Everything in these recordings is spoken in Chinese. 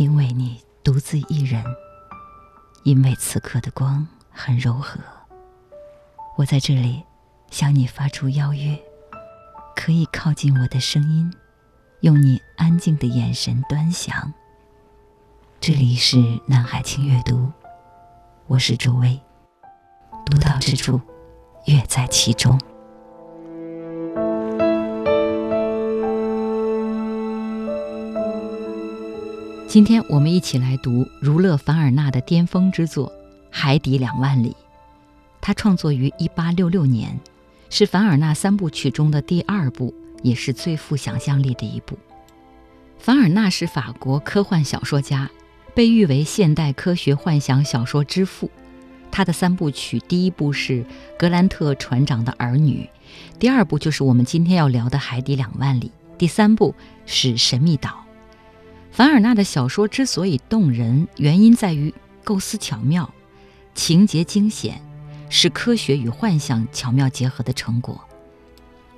因为你独自一人，因为此刻的光很柔和，我在这里向你发出邀约，可以靠近我的声音，用你安静的眼神端详。这里是南海清阅读，我是朱薇，独到之处，乐在其中。今天我们一起来读儒勒·凡尔纳的巅峰之作《海底两万里》。他创作于1866年，是凡尔纳三部曲中的第二部，也是最富想象力的一部。凡尔纳是法国科幻小说家，被誉为现代科学幻想小说之父。他的三部曲，第一部是《格兰特船长的儿女》，第二部就是我们今天要聊的《海底两万里》，第三部是《神秘岛》。凡尔纳的小说之所以动人，原因在于构思巧妙，情节惊险，是科学与幻想巧妙结合的成果。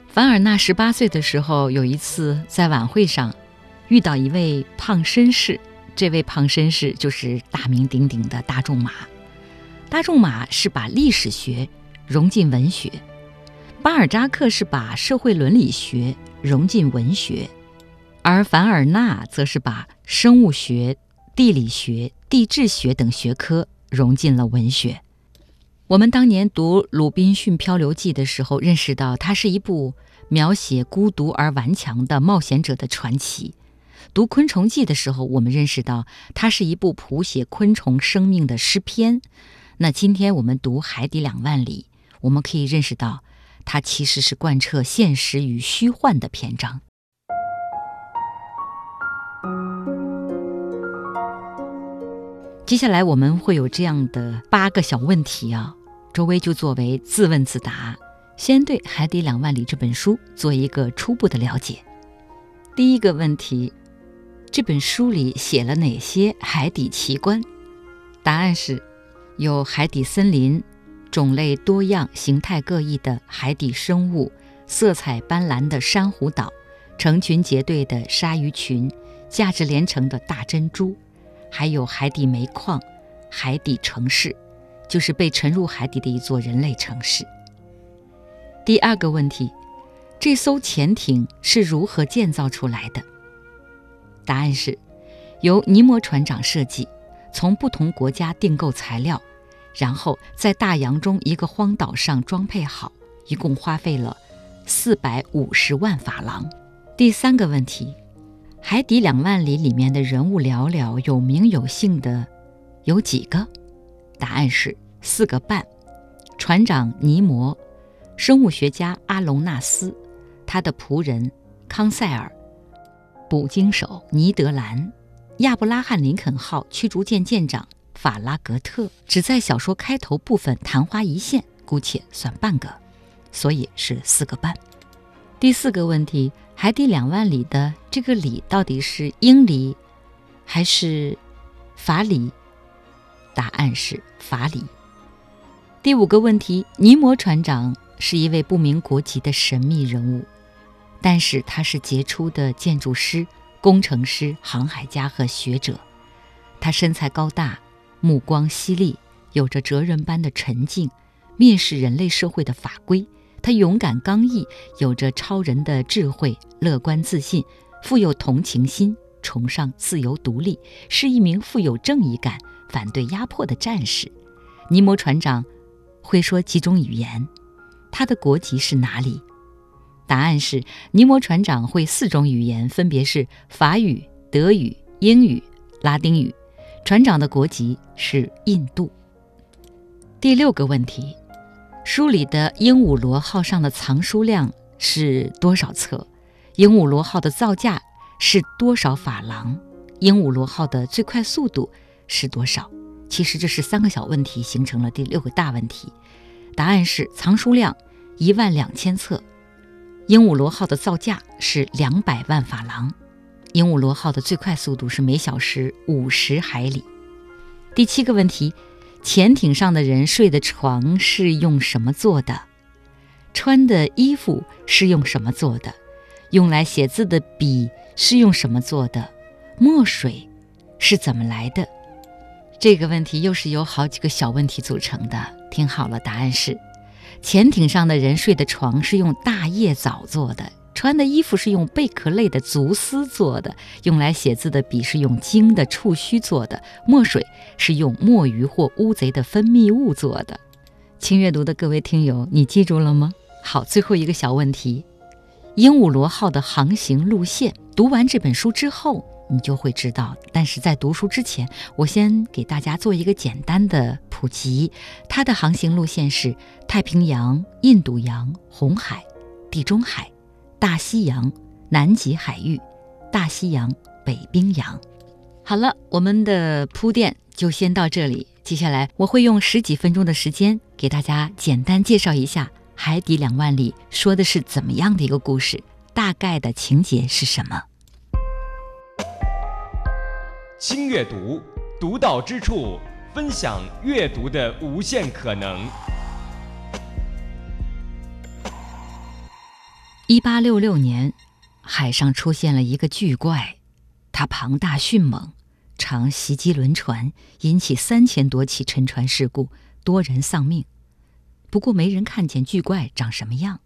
凡尔纳十八岁的时候，有一次在晚会上遇到一位胖绅士，这位胖绅士就是大名鼎鼎的大仲马。大仲马是把历史学融进文学，巴尔扎克是把社会伦理学融进文学。而凡尔纳则是把生物学、地理学、地质学等学科融进了文学。我们当年读《鲁滨逊漂流记》的时候，认识到它是一部描写孤独而顽强的冒险者的传奇；读《昆虫记》的时候，我们认识到它是一部谱写昆虫生命的诗篇。那今天我们读《海底两万里》，我们可以认识到，它其实是贯彻现实与虚幻的篇章。接下来我们会有这样的八个小问题啊，周薇就作为自问自答，先对《海底两万里》这本书做一个初步的了解。第一个问题，这本书里写了哪些海底奇观？答案是，有海底森林，种类多样、形态各异的海底生物，色彩斑斓的珊瑚岛，成群结队的鲨鱼群，价值连城的大珍珠。还有海底煤矿、海底城市，就是被沉入海底的一座人类城市。第二个问题，这艘潜艇是如何建造出来的？答案是，由尼摩船长设计，从不同国家订购材料，然后在大洋中一个荒岛上装配好，一共花费了四百五十万法郎。第三个问题。海底两万里里面的人物寥寥，有名有姓的有几个？答案是四个半：船长尼摩，生物学家阿隆纳斯，他的仆人康塞尔，捕鲸手尼德兰，亚伯拉罕林肯号驱逐舰舰长法拉格特。只在小说开头部分昙花一现，姑且算半个，所以是四个半。第四个问题。海底两万里的这个里到底是英里还是法里？答案是法里。第五个问题：尼摩船长是一位不明国籍的神秘人物，但是他是杰出的建筑师、工程师、航海家和学者。他身材高大，目光犀利，有着哲人般的沉静，蔑视人类社会的法规。他勇敢刚毅，有着超人的智慧，乐观自信，富有同情心，崇尚自由独立，是一名富有正义感、反对压迫的战士。尼摩船长会说几种语言？他的国籍是哪里？答案是尼摩船长会四种语言，分别是法语、德语、英语、拉丁语。船长的国籍是印度。第六个问题。书里的鹦鹉螺号上的藏书量是多少册？鹦鹉螺号的造价是多少法郎？鹦鹉螺号的最快速度是多少？其实这是三个小问题形成了第六个大问题。答案是藏书量一万两千册，鹦鹉螺号的造价是两百万法郎，鹦鹉螺号的最快速度是每小时五十海里。第七个问题。潜艇上的人睡的床是用什么做的？穿的衣服是用什么做的？用来写字的笔是用什么做的？墨水是怎么来的？这个问题又是由好几个小问题组成的。听好了，答案是：潜艇上的人睡的床是用大叶藻做的，穿的衣服是用贝壳类的足丝做的，用来写字的笔是用鲸的触须做的，墨水是用墨鱼或乌贼的分泌物做的。轻阅读的各位听友，你记住了吗？好，最后一个小问题：鹦鹉螺号的航行路线。读完这本书之后。你就会知道，但是在读书之前，我先给大家做一个简单的普及。它的航行路线是太平洋、印度洋、红海、地中海、大西洋、南极海域、大西洋、北冰洋。好了，我们的铺垫就先到这里。接下来我会用十几分钟的时间给大家简单介绍一下《海底两万里》说的是怎么样的一个故事，大概的情节是什么。轻阅读，独到之处，分享阅读的无限可能。一八六六年，海上出现了一个巨怪，它庞大迅猛，常袭击轮船，引起三千多起沉船事故，多人丧命。不过，没人看见巨怪长什么样。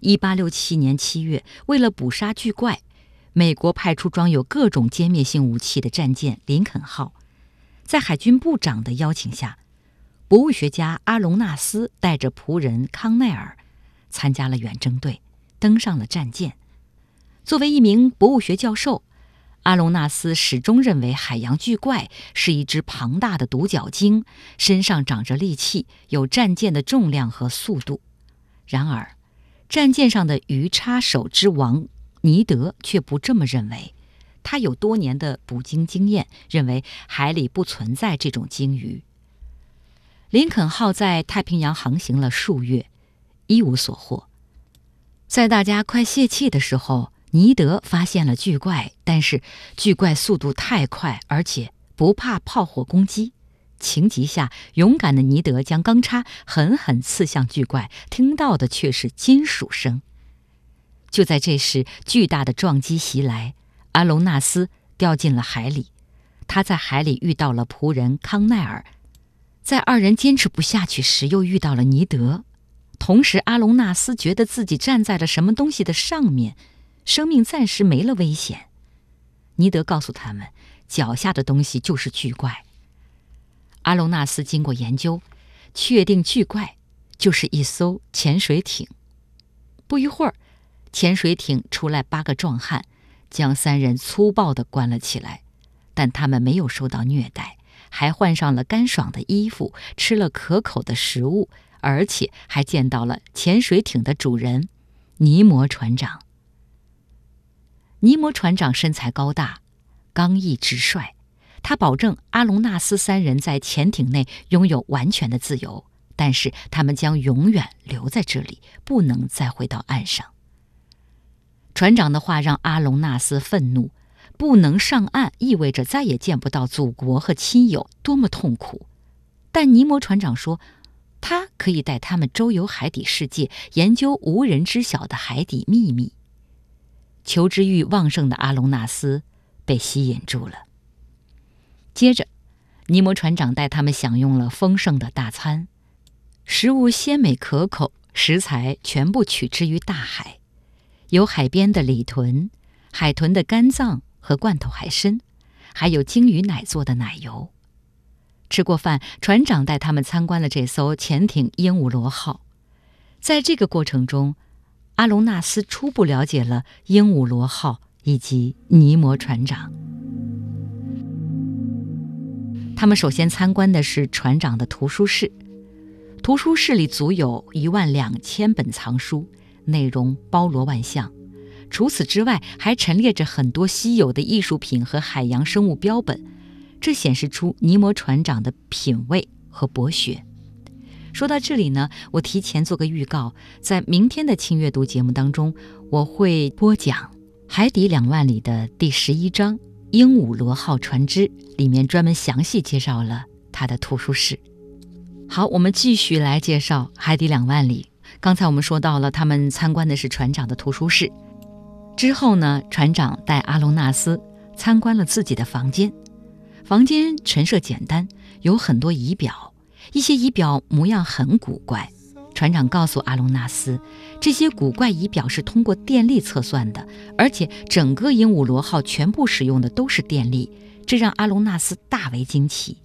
一八六七年七月，为了捕杀巨怪。美国派出装有各种歼灭性武器的战舰“林肯号”，在海军部长的邀请下，博物学家阿隆纳斯带着仆人康奈尔参加了远征队，登上了战舰。作为一名博物学教授，阿隆纳斯始终认为海洋巨怪是一只庞大的独角鲸，身上长着利器，有战舰的重量和速度。然而，战舰上的鱼叉手之王。尼德却不这么认为，他有多年的捕鲸经验，认为海里不存在这种鲸鱼。林肯号在太平洋航行了数月，一无所获。在大家快泄气的时候，尼德发现了巨怪，但是巨怪速度太快，而且不怕炮火攻击。情急下，勇敢的尼德将钢叉狠狠刺向巨怪，听到的却是金属声。就在这时，巨大的撞击袭来，阿隆纳斯掉进了海里。他在海里遇到了仆人康奈尔，在二人坚持不下去时，又遇到了尼德。同时，阿隆纳斯觉得自己站在了什么东西的上面，生命暂时没了危险。尼德告诉他们，脚下的东西就是巨怪。阿隆纳斯经过研究，确定巨怪就是一艘潜水艇。不一会儿。潜水艇出来八个壮汉，将三人粗暴地关了起来，但他们没有受到虐待，还换上了干爽的衣服，吃了可口的食物，而且还见到了潜水艇的主人尼摩船长。尼摩船长身材高大，刚毅直率，他保证阿隆纳斯三人在潜艇内拥有完全的自由，但是他们将永远留在这里，不能再回到岸上。船长的话让阿隆纳斯愤怒，不能上岸意味着再也见不到祖国和亲友，多么痛苦！但尼摩船长说，他可以带他们周游海底世界，研究无人知晓的海底秘密。求知欲旺盛的阿隆纳斯被吸引住了。接着，尼摩船长带他们享用了丰盛的大餐，食物鲜美可口，食材全部取之于大海。有海边的鲤豚、海豚的肝脏和罐头海参，还有鲸鱼奶做的奶油。吃过饭，船长带他们参观了这艘潜艇“鹦鹉螺号”。在这个过程中，阿隆纳斯初步了解了“鹦鹉螺号”以及尼摩船长。他们首先参观的是船长的图书室，图书室里足有一万两千本藏书。内容包罗万象，除此之外，还陈列着很多稀有的艺术品和海洋生物标本，这显示出尼摩船长的品味和博学。说到这里呢，我提前做个预告，在明天的轻阅读节目当中，我会播讲《海底两万里》的第十一章《鹦鹉螺号船只》，里面专门详细介绍了他的图书室。好，我们继续来介绍《海底两万里》。刚才我们说到了，他们参观的是船长的图书室。之后呢，船长带阿隆纳斯参观了自己的房间。房间陈设简单，有很多仪表，一些仪表模样很古怪。船长告诉阿隆纳斯，这些古怪仪表是通过电力测算的，而且整个鹦鹉螺号全部使用的都是电力，这让阿隆纳斯大为惊奇。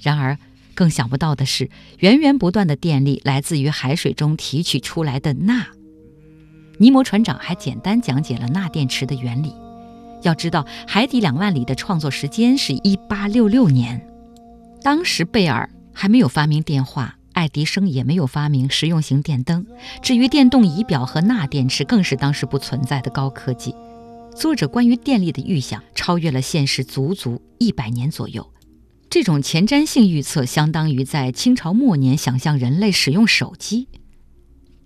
然而，更想不到的是，源源不断的电力来自于海水中提取出来的钠。尼摩船长还简单讲解了钠电池的原理。要知道，《海底两万里》的创作时间是一八六六年，当时贝尔还没有发明电话。爱迪生也没有发明实用型电灯，至于电动仪表和钠电池，更是当时不存在的高科技。作者关于电力的预想超越了现实足足一百年左右。这种前瞻性预测相当于在清朝末年想象人类使用手机。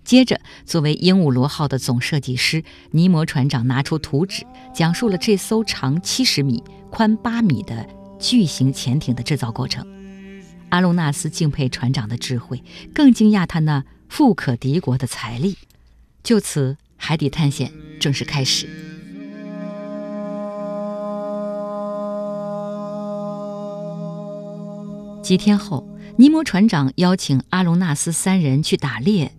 接着，作为鹦鹉螺号的总设计师，尼摩船长拿出图纸，讲述了这艘长七十米、宽八米的巨型潜艇的制造过程。阿隆纳斯敬佩船长的智慧，更惊讶他那富可敌国的财力。就此，海底探险正式开始。几天后，尼摩船长邀请阿隆纳斯三人去打猎。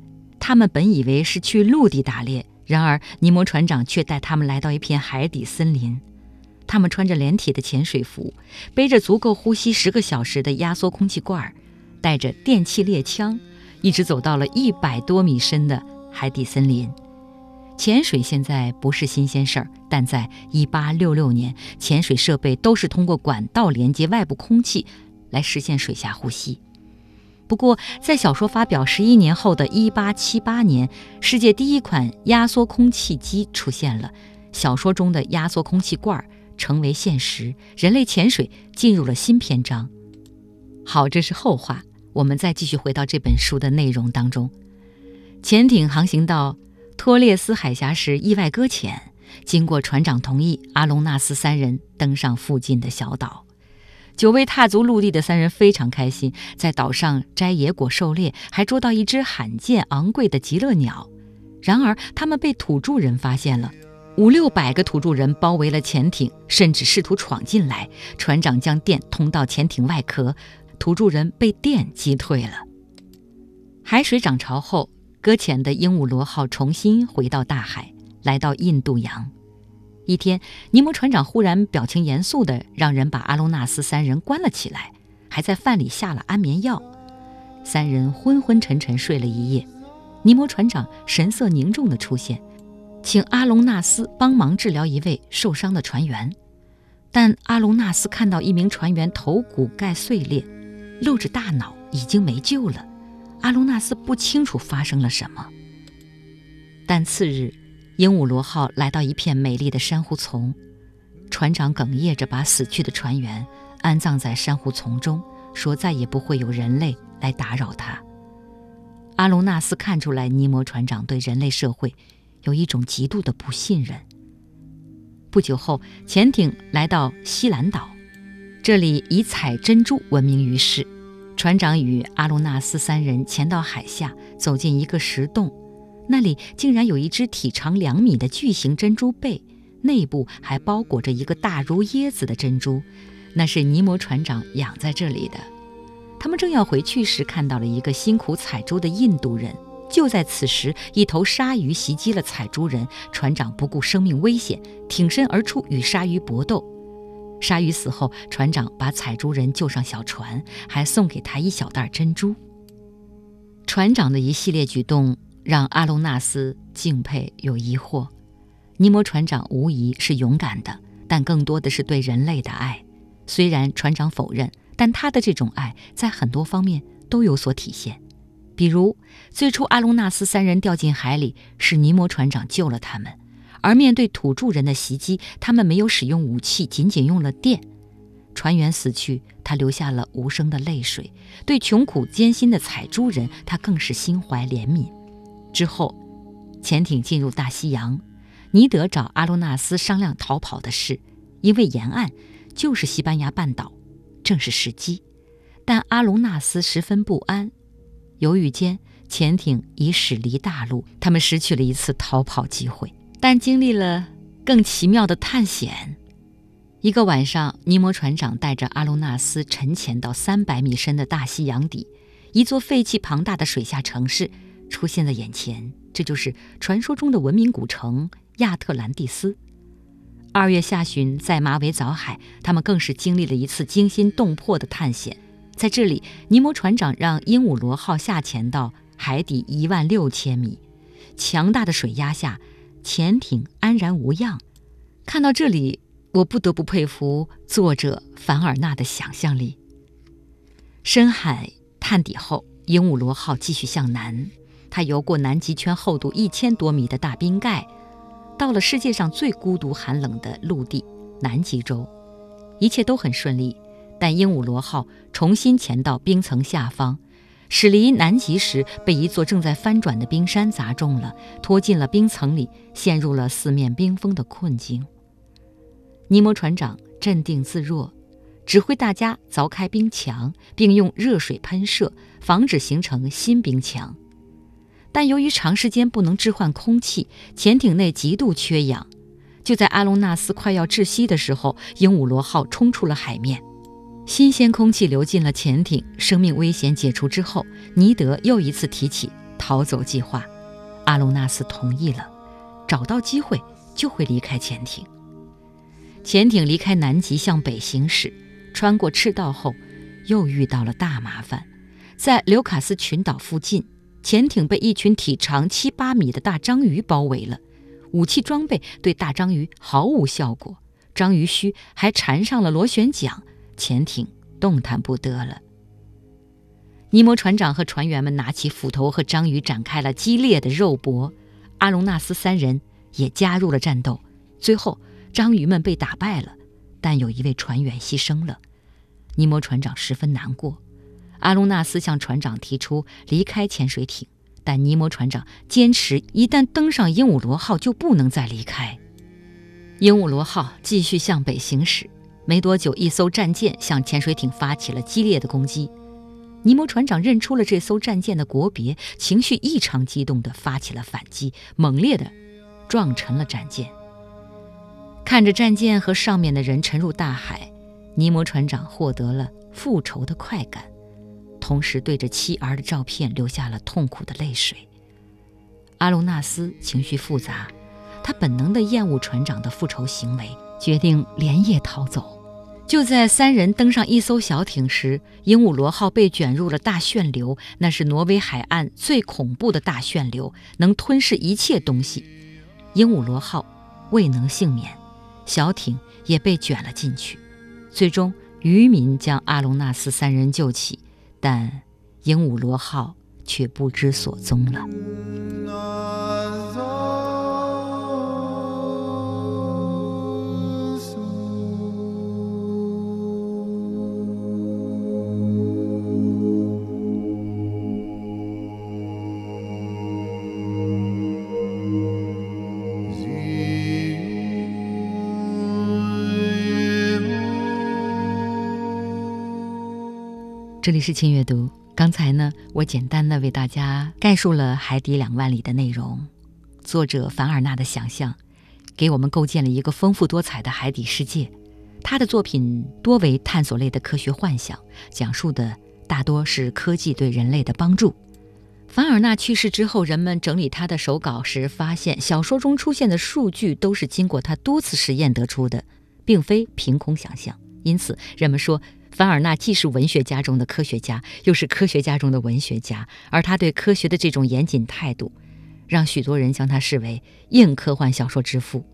他们本以为是去陆地打猎，然而尼摩船长却带他们来到一片海底森林。他们穿着连体的潜水服，背着足够呼吸十个小时的压缩空气罐，带着电气猎枪，一直走到了一百多米深的海底森林。潜水现在不是新鲜事儿，但在1866年，潜水设备都是通过管道连接外部空气来实现水下呼吸。不过，在小说发表十一年后的一八七八年，世界第一款压缩空气机出现了，小说中的压缩空气罐。成为现实，人类潜水进入了新篇章。好，这是后话。我们再继续回到这本书的内容当中。潜艇航行到托列斯海峡时意外搁浅，经过船长同意，阿隆纳斯三人登上附近的小岛。久未踏足陆地的三人非常开心，在岛上摘野果狩猎，还捉到一只罕见昂贵的极乐鸟。然而，他们被土著人发现了。五六百个土著人包围了潜艇，甚至试图闯进来。船长将电通到潜艇外壳，土著人被电击退了。海水涨潮后，搁浅的鹦鹉螺号重新回到大海，来到印度洋。一天，尼摩船长忽然表情严肃地让人把阿隆纳斯三人关了起来，还在饭里下了安眠药。三人昏昏沉沉睡了一夜。尼摩船长神色凝重地出现。请阿隆纳斯帮忙治疗一位受伤的船员，但阿隆纳斯看到一名船员头骨盖碎裂，露着大脑，已经没救了。阿隆纳斯不清楚发生了什么。但次日，鹦鹉螺号来到一片美丽的珊瑚丛，船长哽咽着把死去的船员安葬在珊瑚丛中，说再也不会有人类来打扰他。阿隆纳斯看出来，尼摩船长对人类社会。有一种极度的不信任。不久后，潜艇来到西兰岛，这里以采珍珠闻名于世。船长与阿隆纳斯三人潜到海下，走进一个石洞，那里竟然有一只体长两米的巨型珍珠贝，内部还包裹着一个大如椰子的珍珠，那是尼摩船长养在这里的。他们正要回去时，看到了一个辛苦采珠的印度人。就在此时，一头鲨鱼袭击了采珠人。船长不顾生命危险，挺身而出与鲨鱼搏斗。鲨鱼死后，船长把采珠人救上小船，还送给他一小袋珍珠。船长的一系列举动让阿隆纳斯敬佩又疑惑。尼摩船长无疑是勇敢的，但更多的是对人类的爱。虽然船长否认，但他的这种爱在很多方面都有所体现。比如，最初阿隆纳斯三人掉进海里，是尼摩船长救了他们；而面对土著人的袭击，他们没有使用武器，仅仅用了电。船员死去，他流下了无声的泪水；对穷苦艰辛的采珠人，他更是心怀怜悯。之后，潜艇进入大西洋，尼德找阿隆纳斯商量逃跑的事，因为沿岸就是西班牙半岛，正是时机。但阿隆纳斯十分不安。犹豫间，潜艇已驶离大陆，他们失去了一次逃跑机会，但经历了更奇妙的探险。一个晚上，尼摩船长带着阿隆纳斯沉潜到三百米深的大西洋底，一座废弃庞大的水下城市出现在眼前。这就是传说中的文明古城亚特兰蒂斯。二月下旬，在马尾藻海，他们更是经历了一次惊心动魄的探险。在这里，尼摩船长让鹦鹉螺号下潜到海底一万六千米，强大的水压下，潜艇安然无恙。看到这里。我不得不佩服作者凡尔纳的想象力。深海探底后，鹦鹉螺号继续向南，它游过南极圈厚度一千多米的大冰盖，到了世界上最孤独寒冷的陆地——南极洲。一切都很顺利，但鹦鹉螺号重新潜到冰层下方，驶离南极时被一座正在翻转的冰山砸中了，拖进了冰层里，陷入了四面冰封的困境。尼摩船长镇定自若，指挥大家凿开冰墙，并用热水喷射，防止形成新冰墙。但由于长时间不能置换空气，潜艇内极度缺氧。就在阿隆纳斯快要窒息的时候，鹦鹉螺号冲出了海面，新鲜空气流进了潜艇，生命危险解除之后，尼德又一次提起逃走计划。阿隆纳斯同意了，找到机会就会离开潜艇。潜艇离开南极向北行驶，穿过赤道后，又遇到了大麻烦。在刘卡斯群岛附近，潜艇被一群体长七八米的大章鱼包围了，武器装备对大章鱼毫无效果，章鱼须还缠上了螺旋桨，潜艇动弹不得了。尼摩船长和船员们拿起斧头和章鱼展开了激烈的肉搏，阿隆纳斯三人也加入了战斗，最后。章鱼们被打败了，但有一位船员牺牲了。尼摩船长十分难过。阿隆纳斯向船长提出离开潜水艇，但尼摩船长坚持，一旦登上鹦鹉螺号就不能再离开。鹦鹉螺号继续向北行驶，没多久，一艘战舰向潜水艇发起了激烈的攻击。尼摩船长认出了这艘战舰的国别，情绪异常激动地发起了反击，猛烈地撞沉了战舰。看着战舰和上面的人沉入大海，尼摩船长获得了复仇的快感，同时对着妻儿的照片流下了痛苦的泪水。阿隆纳斯情绪复杂，他本能地厌恶船长的复仇行为，决定连夜逃走。就在三人登上一艘小艇时，鹦鹉螺号被卷入了大旋流，那是挪威海岸最恐怖的大旋流，能吞噬一切东西。鹦鹉螺号未能幸免。小艇也被卷了进去，最终渔民将阿隆纳斯三人救起，但鹦鹉螺号却不知所踪了。这里是轻阅读。刚才呢，我简单的为大家概述了《海底两万里》的内容。作者凡尔纳的想象，给我们构建了一个丰富多彩的海底世界。他的作品多为探索类的科学幻想，讲述的大多是科技对人类的帮助。凡尔纳去世之后，人们整理他的手稿时发现，小说中出现的数据都是经过他多次实验得出的，并非凭空想象。因此，人们说。凡尔纳既是文学家中的科学家，又是科学家中的文学家，而他对科学的这种严谨态度，让许多人将他视为硬科幻小说之父。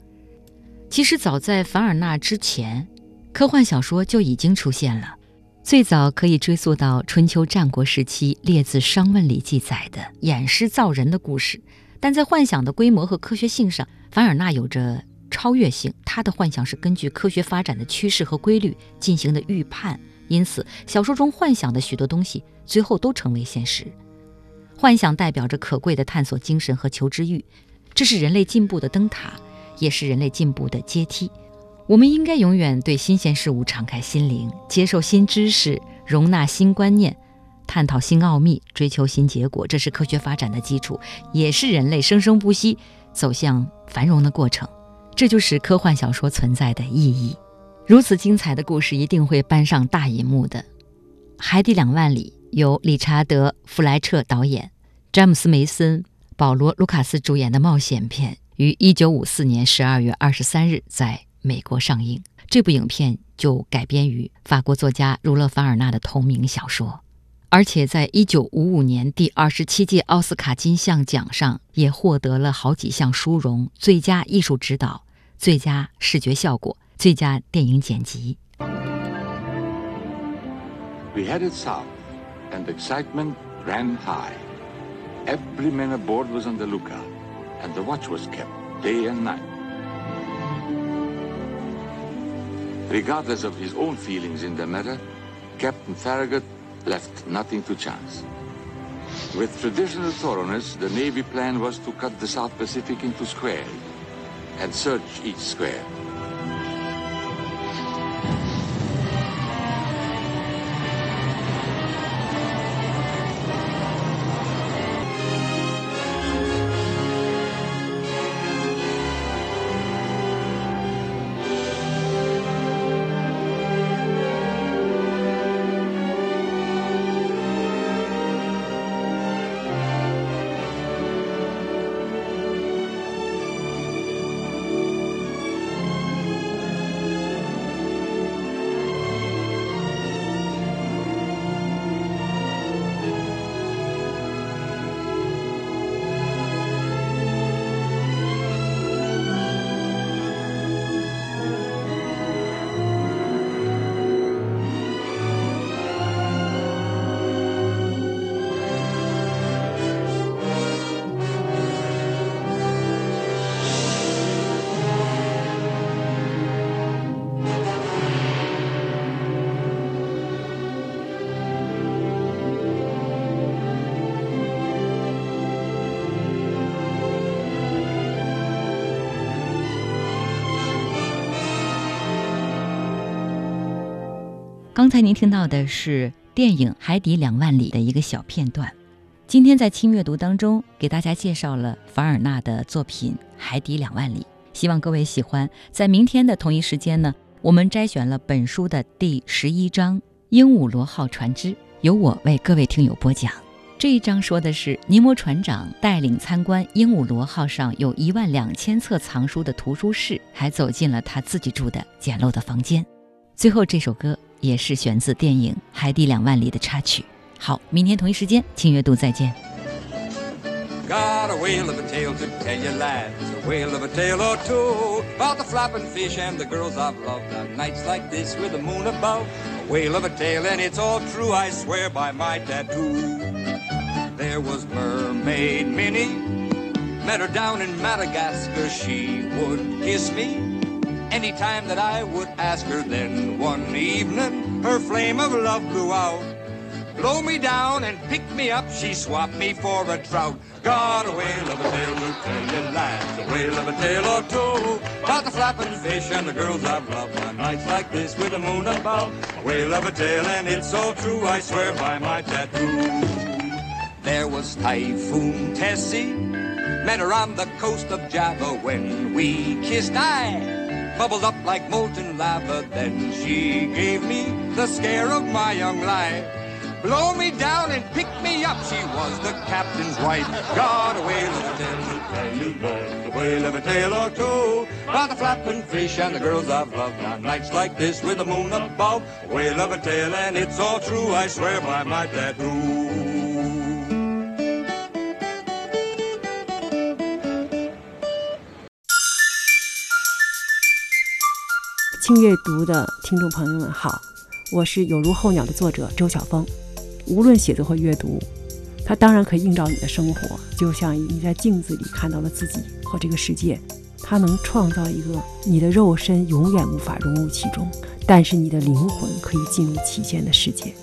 其实，早在凡尔纳之前，科幻小说就已经出现了，最早可以追溯到春秋战国时期《列子·商问》里记载的偃师造人的故事。但在幻想的规模和科学性上，凡尔纳有着超越性。他的幻想是根据科学发展的趋势和规律进行的预判。因此，小说中幻想的许多东西最后都成为现实。幻想代表着可贵的探索精神和求知欲，这是人类进步的灯塔，也是人类进步的阶梯。我们应该永远对新鲜事物敞开心灵，接受新知识，容纳新观念，探讨新奥秘，追求新结果。这是科学发展的基础，也是人类生生不息走向繁荣的过程。这就是科幻小说存在的意义。如此精彩的故事一定会搬上大银幕的，《海底两万里》由理查德·弗莱彻导演，詹姆斯·梅森、保罗·卢卡斯主演的冒险片，于1954年12月23日在美国上映。这部影片就改编于法国作家儒勒·凡尔纳的同名小说，而且在1955年第二十七届奥斯卡金像奖上也获得了好几项殊荣：最佳艺术指导、最佳视觉效果。最佳电影剪辑。We headed south, and excitement ran high. Every man aboard was on the lookout, and the watch was kept day and night. Regardless of his own feelings in the matter, Captain Farragut left nothing to chance. With traditional thoroughness, the Navy plan was to cut the South Pacific into squares and search each square. 刚才您听到的是电影《海底两万里》的一个小片段。今天在轻阅读当中给大家介绍了凡尔纳的作品《海底两万里》，希望各位喜欢。在明天的同一时间呢，我们摘选了本书的第十一章《鹦鹉螺号船只》，由我为各位听友播讲。这一章说的是尼摩船长带领参观鹦鹉螺号上有一万两千册藏书的图书室，还走进了他自己住的简陋的房间。最后这首歌。也是选自电影《海底两万里》的插曲。好，明天同一时间，请阅读，再见。Got a whale of a tale to tell you lads, a whale of a tale or two about the flapping fish and the girls I've loved on nights like this with the moon above. A whale of a tale and it's all true, I swear by my tattoo. There was Mermaid Minnie, met her down in Madagascar, she would kiss me anytime that I would ask her. Then one evening, her flame of love blew out. Blow me down and pick me up, she swapped me for a trout. Got a whale of a tale to tell you lads, a whale of a tale or two. About the flapping fish and the girls I've loved on nights like this with the moon above. A whale of a tale and it's so true, I swear by my tattoo. There was Typhoon Tessie, met her on the coast of Java when we kissed. I bubbled up like molten lava. Then she gave me the scare of my young life. Blow me down and pick me up. She was the captain's wife. Got a whale of a tale, a whale of a tale or two. About the flapping fish and the girls I've loved on nights like this with the moon above. A whale of a tale and it's all true. I swear by my tattoo. 阅读的听众朋友们好，我是有如候鸟的作者周晓峰。无论写作或阅读，它当然可以映照你的生活，就像你在镜子里看到了自己和这个世界。它能创造一个你的肉身永远无法融入其中，但是你的灵魂可以进入其间的世界。